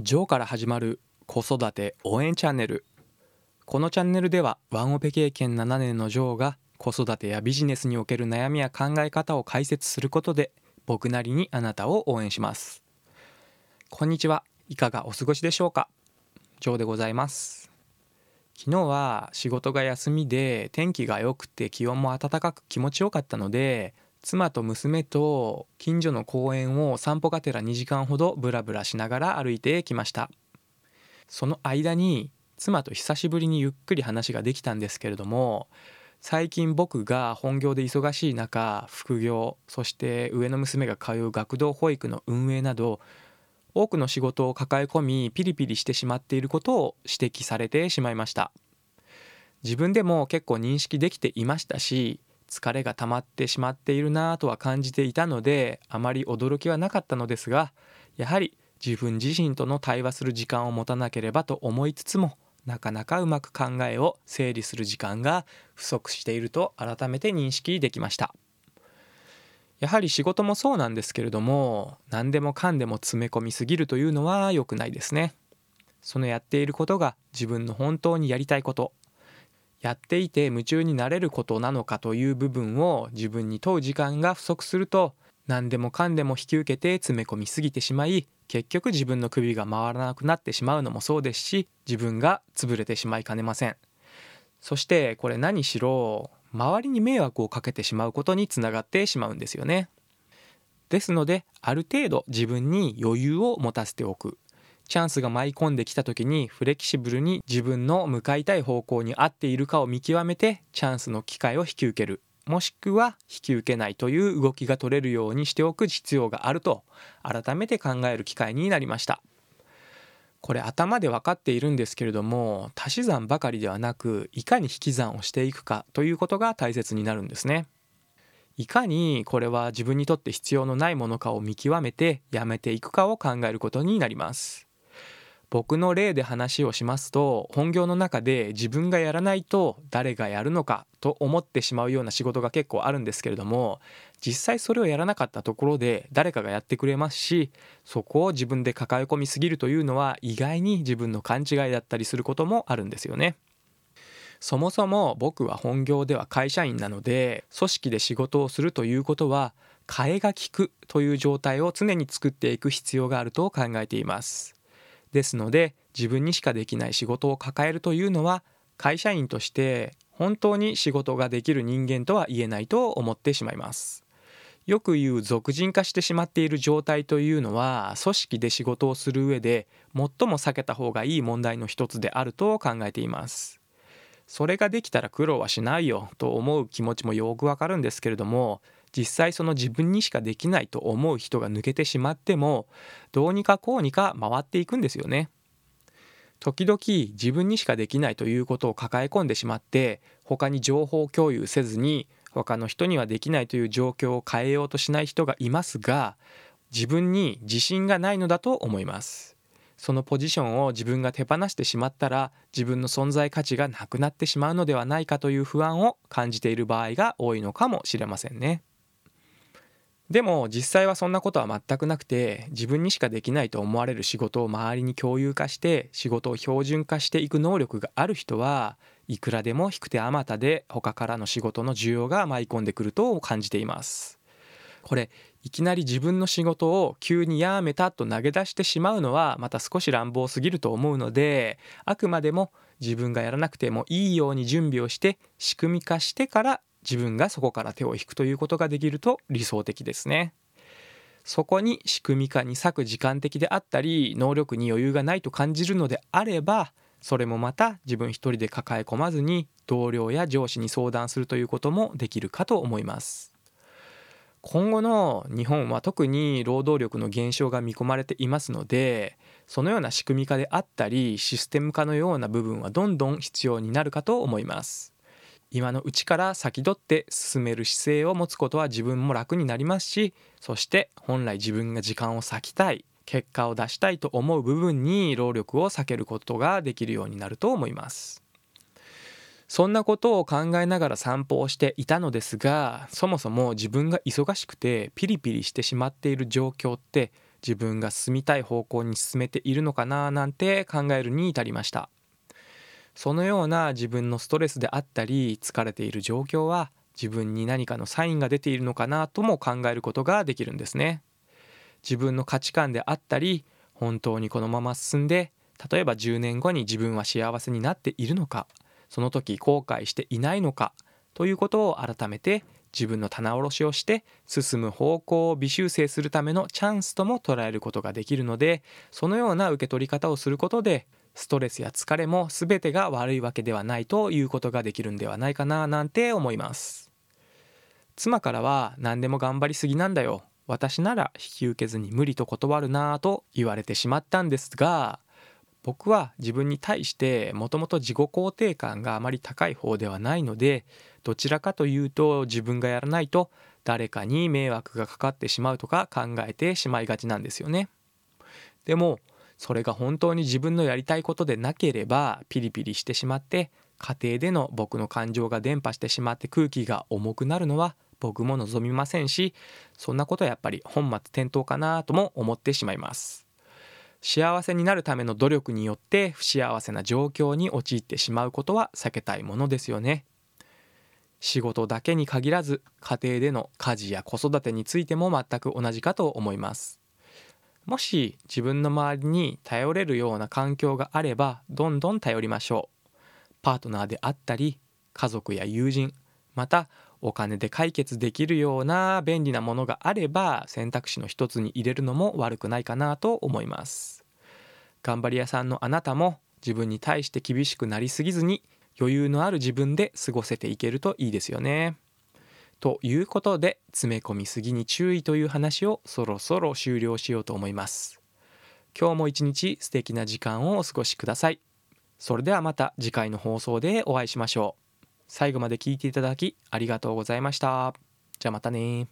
ジョーから始まる子育て応援チャンネル。このチャンネルではワンオペ経験7年のジョーが子育てやビジネスにおける悩みや考え方を解説することで僕なりにあなたを応援します。こんにちは。いかがお過ごしでしょうか？ジョーでございます。昨日は仕事が休みで天気が良くて気温も暖かく気持ちよかったので妻と娘と近所の公園を散歩がてら2時間ほどブラブラしながら歩いてきました。その間に妻と久しぶりにゆっくり話ができたんですけれども最近僕が本業で忙しい中副業そして上の娘が通う学童保育の運営など多くの仕事を抱え込みピリピリしてしまっていることを指摘されてしまいました。自分でも結構認識できていましたし疲れが溜まってしまっているなぁとは感じていたのであまり驚きはなかったのですがやはり自分自身との対話する時間を持たなければと思いつつもなかなかうまく考えを整理する時間が不足していると改めて認識できました。やはり仕事もそうなんですけれども何でもかんでも詰め込みすぎるというのは良くないですね。そのやっていることが自分の本当にやりたいこと。やっていて夢中になれることなのかという部分を自分に問う時間が不足すると何でもかんでも引き受けて詰め込みすぎてしまい結局自分の首が回らなくなってしまうのもそうですし自分が潰れてしまいかねません。そしてこれ何しろ周りに迷惑をかけてしまうことにつながってしまうんですよね。ですのである程度自分に余裕を持たせておく。チャンスが舞い込んできた時にフレキシブルに自分の向かいたい方向に合っているかを見極めてチャンスの機会を引き受ける。もしくは引き受けないという動きが取れるようにしておく必要があると改めて考える機会になりました。これ頭で分かっているんですけれども足し算ばかりではなくいかに引き算をしていくかということが大切になるんですね。いかにこれは自分にとって必要のないものかを見極めてやめていくかを考えることになります。僕の例で話をしますと本業の中で自分がやらないと誰がやるのかと思ってしまうような仕事が結構あるんですけれども実際それをやらなかったところで誰かがやってくれますしそこを自分で抱え込みすぎるというのは意外に自分の勘違いだったりすることもあるんですよね。そもそも僕は本業では会社員なので組織で仕事をするということは替えが利くという状態を常に作っていく必要があると考えています。ですので自分にしかできない仕事を抱えるというのは会社員として本当に仕事ができる人間とは言えないと思ってしまいます。よく言う俗人化してしまっている状態というのは組織で仕事をする上で最も避けた方がいい問題の一つであると考えています。それができたら苦労はしないよと思う気持ちもよくわかるんですけれども実際その自分にしかできないと思う人が抜けてしまってもどうにかこうにか回っていくんですよね。時々自分にしかできないということを抱え込んでしまって他に情報共有せずに他の人にはできないという状況を変えようとしない人がいますが自分に自信がないのだと思いますそのポジションを自分が手放してしまったら自分の存在価値がなくなってしまうのではないかという不安を感じている場合が多いのかもしれませんねでも実際はそんなことは全くなくて自分にしかできないと思われる仕事を周りに共有化して仕事を標準化していく能力がある人はいくらでも引く手あまたで他からの仕事の需要が舞い込んでくると感じています。これいきなり自分の仕事を急にやめたと投げ出してしまうのはまた少し乱暴すぎると思うのであくまでも自分がやらなくてもいいように準備をして仕組み化してから自分がそこから手を引くということができると理想的ですね。そこに仕組み化に割く時間的であったり能力に余裕がないと感じるのであればそれもまた自分一人で抱え込まずに同僚や上司に相談するということもできるかと思います今後の日本は特に労働力の減少が見込まれていますのでそのような仕組み化であったりシステム化のような部分はどんどん必要になるかと思います今のうちから先取って進める姿勢を持つことは自分も楽になりますしそして本来自分が時間を割きたい結果を出したいと思う部分に労力を避けることができるようになると思います。そんなことを考えながら散歩をしていたのですがそもそも自分が忙しくてピリピリしてしまっている状況って自分が進みたい方向に進めているのかななんて考えるに至りました。そのような自分のストレスであったり疲れている状況は自分に何かのサインが出ているのかなとも考えることができるんですね。自分の価値観であったり本当にこのまま進んで例えば10年後に自分は幸せになっているのかその時後悔していないのかということを改めて自分の棚卸しをして進む方向を微修正するためのチャンスとも捉えることができるのでそのような受け取り方をすることでストレスや疲れも全てが悪いわけではないということができるんではないかななんて思います妻からは何でも頑張りすぎなんだよ私なら引き受けずに無理と断るなぁと言われてしまったんですが僕は自分に対してもともと自己肯定感があまり高い方ではないのでどちらかというと自分がやらないと誰かに迷惑がかかってしまうとか考えてしまいがちなんですよね。でもそれが本当に自分のやりたいことでなければピリピリしてしまって家庭での僕の感情が伝播してしまって空気が重くなるのは僕も望みませんしそんなことはやっぱり本末転倒かなとも思ってしまいます。幸せになるための努力によって不幸せな状況に陥ってしまうことは避けたいものですよね。仕事だけに限らず家庭での家事や子育てについても全く同じかと思います。もし自分の周りに頼れるような環境があればどんどん頼りましょうパートナーであったり家族や友人またお金で解決できるような便利なものがあれば選択肢の一つに入れるのも悪くないかなと思います頑張り屋さんのあなたも自分に対して厳しくなりすぎずに余裕のある自分で過ごせていけるといいですよね。ということで詰め込みすぎに注意という話をそろそろ終了しようと思います。今日も一日素敵な時間をお過ごしください。それではまた次回の放送でお会いしましょう。最後まで聞いていただきありがとうございました。じゃあまたね